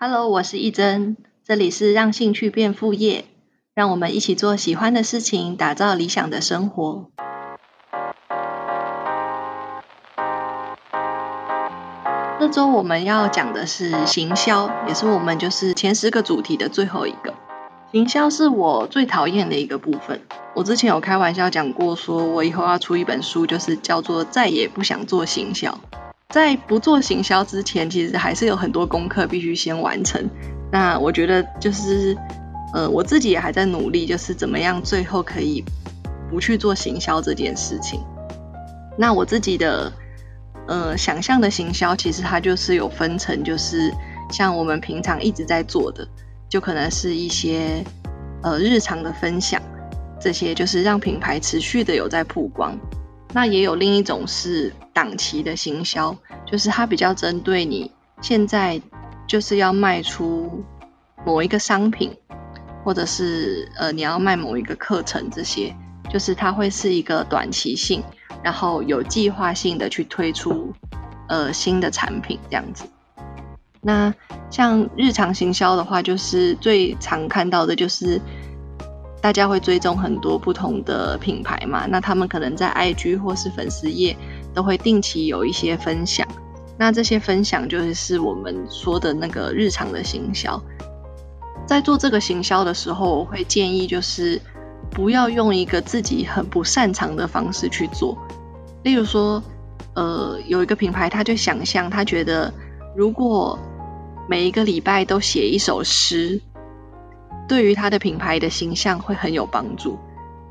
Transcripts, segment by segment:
Hello，我是一真，这里是让兴趣变副业，让我们一起做喜欢的事情，打造理想的生活。这周我们要讲的是行销，也是我们就是前十个主题的最后一个。行销是我最讨厌的一个部分。我之前有开玩笑讲过，说我以后要出一本书，就是叫做再也不想做行销。在不做行销之前，其实还是有很多功课必须先完成。那我觉得就是，呃，我自己也还在努力，就是怎么样最后可以不去做行销这件事情。那我自己的呃想象的行销，其实它就是有分成，就是像我们平常一直在做的，就可能是一些呃日常的分享，这些就是让品牌持续的有在曝光。那也有另一种是档期的行销，就是它比较针对你现在就是要卖出某一个商品，或者是呃你要卖某一个课程，这些就是它会是一个短期性，然后有计划性的去推出呃新的产品这样子。那像日常行销的话，就是最常看到的就是。大家会追踪很多不同的品牌嘛？那他们可能在 IG 或是粉丝页都会定期有一些分享。那这些分享就是我们说的那个日常的行销。在做这个行销的时候，我会建议就是不要用一个自己很不擅长的方式去做。例如说，呃，有一个品牌，他就想象他觉得，如果每一个礼拜都写一首诗。对于他的品牌的形象会很有帮助，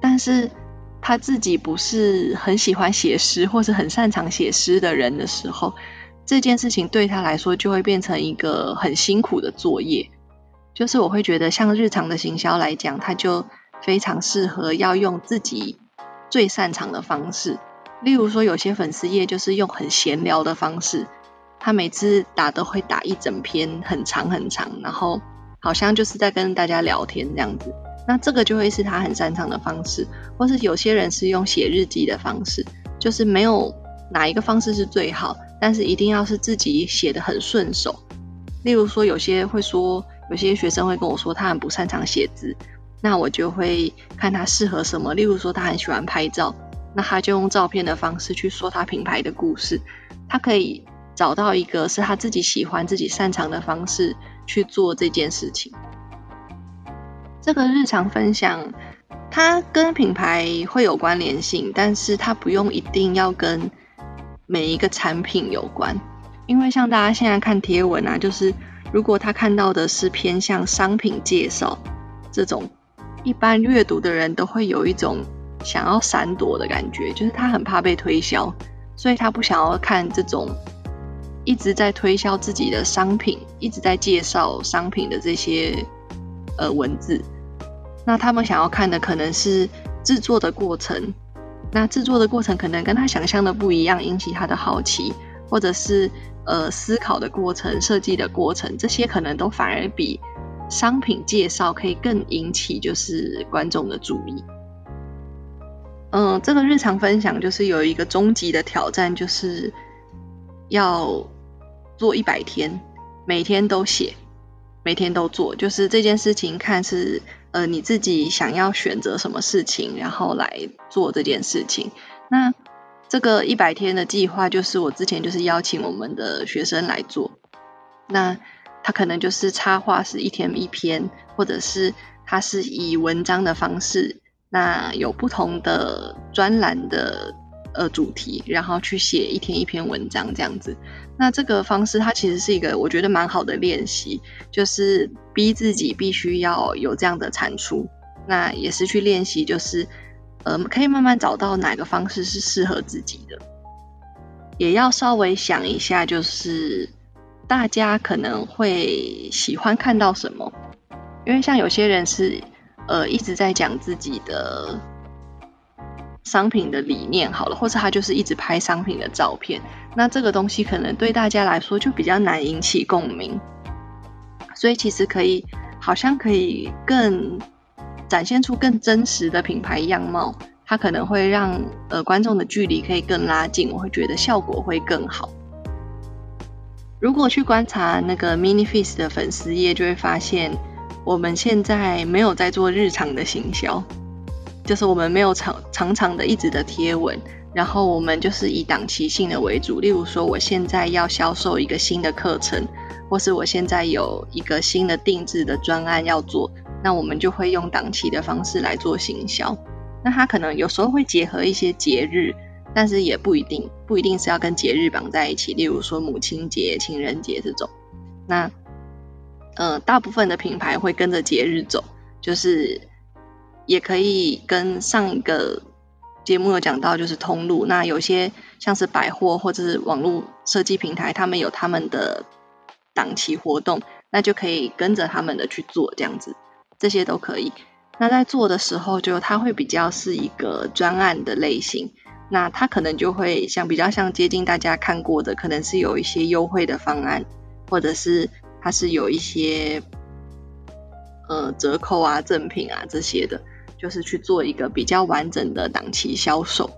但是他自己不是很喜欢写诗或是很擅长写诗的人的时候，这件事情对他来说就会变成一个很辛苦的作业。就是我会觉得，像日常的行销来讲，他就非常适合要用自己最擅长的方式。例如说，有些粉丝页就是用很闲聊的方式，他每次打都会打一整篇很长很长，然后。好像就是在跟大家聊天这样子，那这个就会是他很擅长的方式，或是有些人是用写日记的方式，就是没有哪一个方式是最好，但是一定要是自己写的很顺手。例如说，有些会说，有些学生会跟我说他很不擅长写字，那我就会看他适合什么。例如说，他很喜欢拍照，那他就用照片的方式去说他品牌的故事，他可以找到一个是他自己喜欢、自己擅长的方式。去做这件事情，这个日常分享，它跟品牌会有关联性，但是它不用一定要跟每一个产品有关，因为像大家现在看贴文啊，就是如果他看到的是偏向商品介绍这种，一般阅读的人都会有一种想要闪躲的感觉，就是他很怕被推销，所以他不想要看这种。一直在推销自己的商品，一直在介绍商品的这些呃文字，那他们想要看的可能是制作的过程，那制作的过程可能跟他想象的不一样，引起他的好奇，或者是呃思考的过程、设计的过程，这些可能都反而比商品介绍可以更引起就是观众的注意。嗯，这个日常分享就是有一个终极的挑战，就是要。做一百天，每天都写，每天都做，就是这件事情看是呃你自己想要选择什么事情，然后来做这件事情。那这个一百天的计划，就是我之前就是邀请我们的学生来做。那他可能就是插画是一天一篇，或者是他是以文章的方式，那有不同的专栏的。呃，主题，然后去写一天一篇文章这样子。那这个方式，它其实是一个我觉得蛮好的练习，就是逼自己必须要有这样的产出。那也是去练习，就是呃，可以慢慢找到哪个方式是适合自己的。也要稍微想一下，就是大家可能会喜欢看到什么，因为像有些人是呃一直在讲自己的。商品的理念好了，或者他就是一直拍商品的照片，那这个东西可能对大家来说就比较难引起共鸣，所以其实可以，好像可以更展现出更真实的品牌样貌，它可能会让呃观众的距离可以更拉近，我会觉得效果会更好。如果去观察那个 Mini Feast 的粉丝页，就会发现我们现在没有在做日常的行销，就是我们没有长长长的一直的贴文，然后我们就是以档期性的为主。例如说，我现在要销售一个新的课程，或是我现在有一个新的定制的专案要做，那我们就会用档期的方式来做行销。那它可能有时候会结合一些节日。但是也不一定，不一定是要跟节日绑在一起。例如说母亲节、情人节这种。那，呃，大部分的品牌会跟着节日走，就是也可以跟上一个节目有讲到，就是通路。那有些像是百货或者是网络设计平台，他们有他们的档期活动，那就可以跟着他们的去做这样子，这些都可以。那在做的时候，就它会比较是一个专案的类型。那它可能就会像比较像接近大家看过的，可能是有一些优惠的方案，或者是它是有一些呃折扣啊、赠品啊这些的，就是去做一个比较完整的档期销售。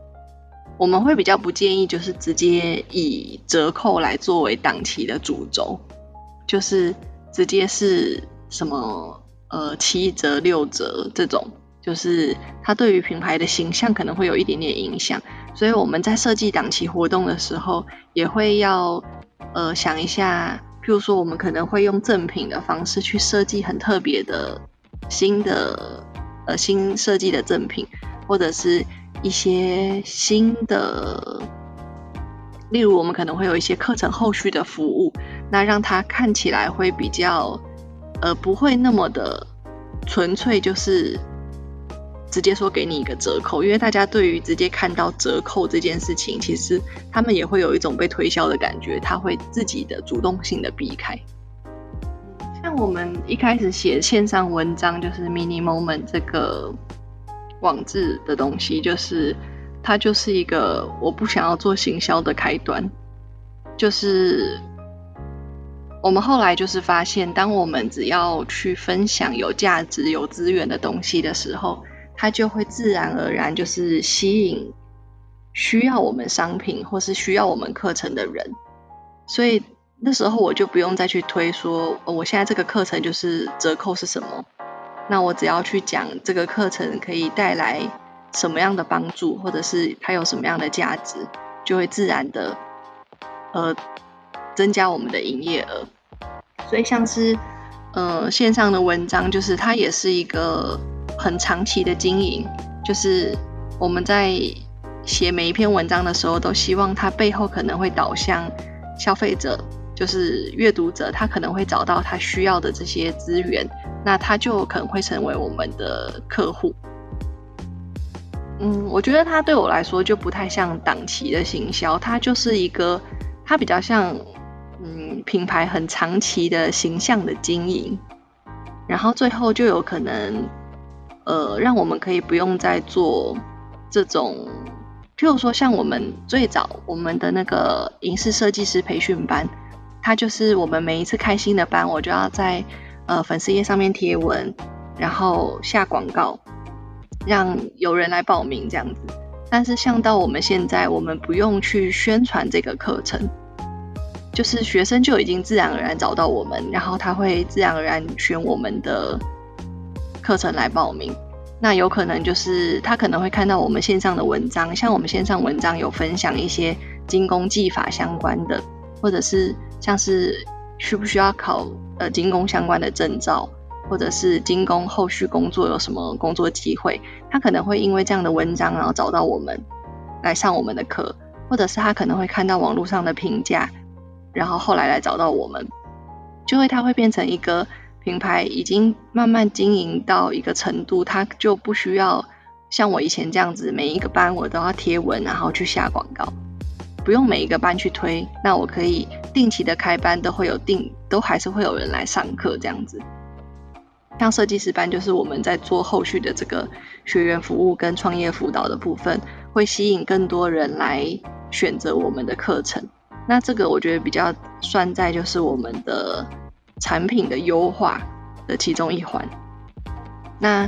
我们会比较不建议就是直接以折扣来作为档期的主轴，就是直接是什么呃七折、六折这种。就是它对于品牌的形象可能会有一点点影响，所以我们在设计档期活动的时候，也会要呃想一下，譬如说我们可能会用赠品的方式去设计很特别的新的呃新设计的赠品，或者是一些新的，例如我们可能会有一些课程后续的服务，那让它看起来会比较呃不会那么的纯粹就是。直接说给你一个折扣，因为大家对于直接看到折扣这件事情，其实他们也会有一种被推销的感觉，他会自己的主动性的避开。像我们一开始写线上文章，就是 Mini Moment 这个网志的东西，就是它就是一个我不想要做行销的开端。就是我们后来就是发现，当我们只要去分享有价值、有资源的东西的时候，它就会自然而然就是吸引需要我们商品或是需要我们课程的人，所以那时候我就不用再去推说我现在这个课程就是折扣是什么，那我只要去讲这个课程可以带来什么样的帮助，或者是它有什么样的价值，就会自然的呃增加我们的营业额。所以像是呃线上的文章，就是它也是一个。很长期的经营，就是我们在写每一篇文章的时候，都希望它背后可能会导向消费者，就是阅读者，他可能会找到他需要的这些资源，那他就可能会成为我们的客户。嗯，我觉得它对我来说就不太像档期的行销，它就是一个，它比较像嗯品牌很长期的形象的经营，然后最后就有可能。呃，让我们可以不用再做这种，譬如说像我们最早我们的那个影视设计师培训班，它就是我们每一次开新的班，我就要在呃粉丝页上面贴文，然后下广告，让有人来报名这样子。但是像到我们现在，我们不用去宣传这个课程，就是学生就已经自然而然找到我们，然后他会自然而然选我们的。课程来报名，那有可能就是他可能会看到我们线上的文章，像我们线上文章有分享一些精工技法相关的，或者是像是需不需要考呃精工相关的证照，或者是精工后续工作有什么工作机会，他可能会因为这样的文章然后找到我们来上我们的课，或者是他可能会看到网络上的评价，然后后来来找到我们，就会他会变成一个。品牌已经慢慢经营到一个程度，它就不需要像我以前这样子，每一个班我都要贴文，然后去下广告，不用每一个班去推。那我可以定期的开班，都会有定，都还是会有人来上课这样子。像设计师班，就是我们在做后续的这个学员服务跟创业辅导的部分，会吸引更多人来选择我们的课程。那这个我觉得比较算在就是我们的。产品的优化的其中一环。那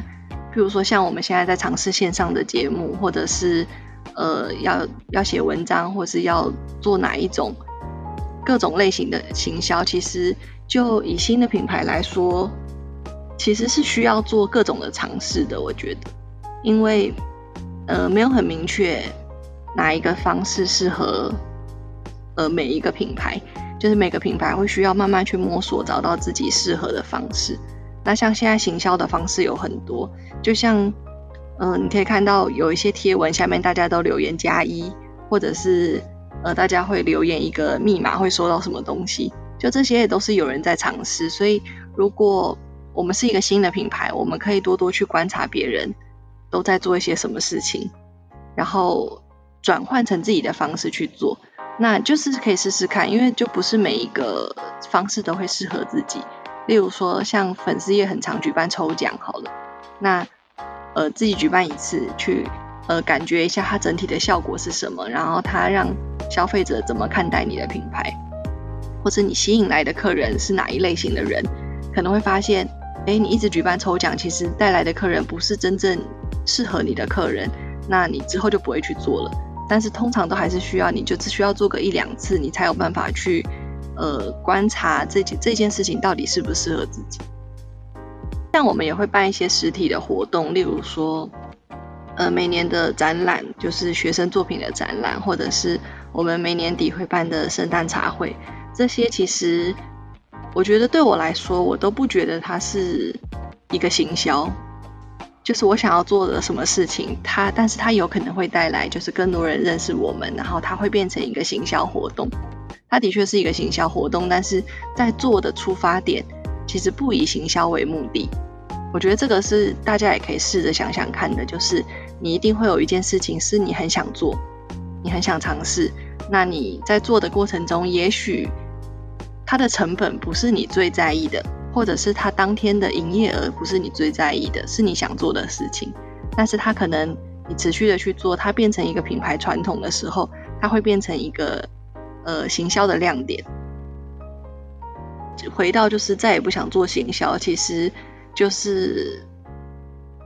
譬如说，像我们现在在尝试线上的节目，或者是呃要要写文章，或是要做哪一种各种类型的行销，其实就以新的品牌来说，其实是需要做各种的尝试的。我觉得，因为呃没有很明确哪一个方式适合呃每一个品牌，就是每个品牌会需要慢慢去摸索，找到自己适合的方式。那像现在行销的方式有很多，就像嗯你可以看到有一些贴文下面大家都留言加一，或者是。呃，大家会留言一个密码，会收到什么东西？就这些也都是有人在尝试。所以，如果我们是一个新的品牌，我们可以多多去观察别人都在做一些什么事情，然后转换成自己的方式去做。那就是可以试试看，因为就不是每一个方式都会适合自己。例如说，像粉丝也很常举办抽奖，好了，那呃自己举办一次，去呃感觉一下它整体的效果是什么，然后它让。消费者怎么看待你的品牌，或者你吸引来的客人是哪一类型的人，可能会发现，哎，你一直举办抽奖，其实带来的客人不是真正适合你的客人，那你之后就不会去做了。但是通常都还是需要，你就只需要做个一两次，你才有办法去呃观察这件这件事情到底适不适合自己。像我们也会办一些实体的活动，例如说，呃，每年的展览就是学生作品的展览，或者是。我们每年底会办的圣诞茶会，这些其实我觉得对我来说，我都不觉得它是一个行销，就是我想要做的什么事情，它但是它有可能会带来就是更多人认识我们，然后它会变成一个行销活动。它的确是一个行销活动，但是在做的出发点其实不以行销为目的。我觉得这个是大家也可以试着想想看的，就是你一定会有一件事情是你很想做。很想尝试，那你在做的过程中，也许它的成本不是你最在意的，或者是它当天的营业额不是你最在意的，是你想做的事情。但是它可能你持续的去做，它变成一个品牌传统的时候，它会变成一个呃行销的亮点。回到就是再也不想做行销，其实就是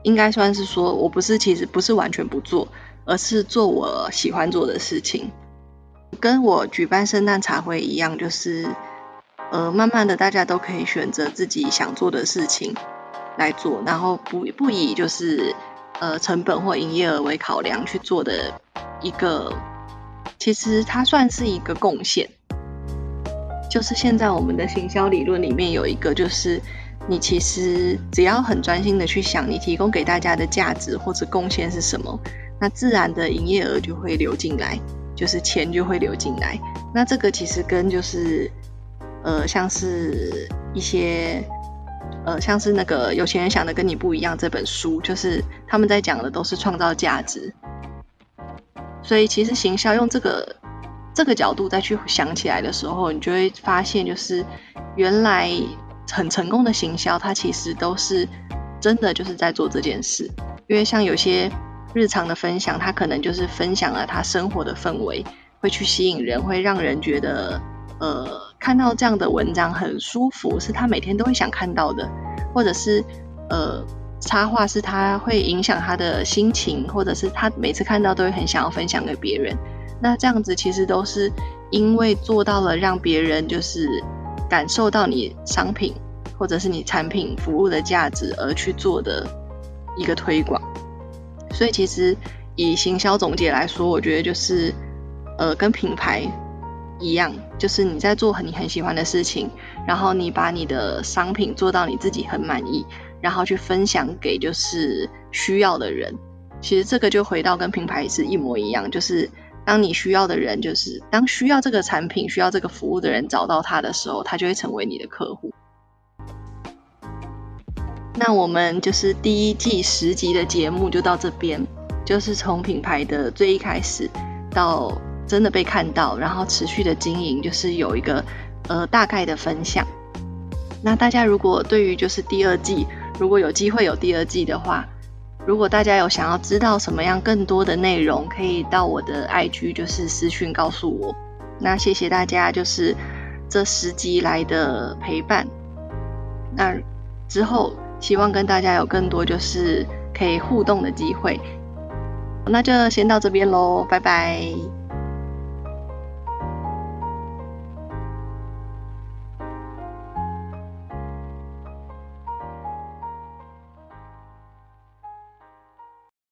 应该算是说我不是其实不是完全不做。而是做我喜欢做的事情，跟我举办圣诞茶会一样，就是呃，慢慢的大家都可以选择自己想做的事情来做，然后不不以就是呃成本或营业额为考量去做的一个，其实它算是一个贡献。就是现在我们的行销理论里面有一个，就是你其实只要很专心的去想，你提供给大家的价值或者贡献是什么。那自然的营业额就会流进来，就是钱就会流进来。那这个其实跟就是呃，像是一些呃，像是那个有钱人想的跟你不一样这本书，就是他们在讲的都是创造价值。所以其实行销用这个这个角度再去想起来的时候，你就会发现，就是原来很成功的行销，它其实都是真的就是在做这件事。因为像有些。日常的分享，他可能就是分享了他生活的氛围，会去吸引人，会让人觉得，呃，看到这样的文章很舒服，是他每天都会想看到的，或者是，呃，插画是他会影响他的心情，或者是他每次看到都会很想要分享给别人。那这样子其实都是因为做到了让别人就是感受到你商品或者是你产品服务的价值而去做的一个推广。所以其实以行销总结来说，我觉得就是呃跟品牌一样，就是你在做你很喜欢的事情，然后你把你的商品做到你自己很满意，然后去分享给就是需要的人。其实这个就回到跟品牌是一模一样，就是当你需要的人，就是当需要这个产品、需要这个服务的人找到他的时候，他就会成为你的客户。那我们就是第一季十集的节目就到这边，就是从品牌的最一开始到真的被看到，然后持续的经营，就是有一个呃大概的分享。那大家如果对于就是第二季，如果有机会有第二季的话，如果大家有想要知道什么样更多的内容，可以到我的 IG 就是私讯告诉我。那谢谢大家就是这十集来的陪伴。那之后。希望跟大家有更多就是可以互动的机会，那就先到这边喽，拜拜。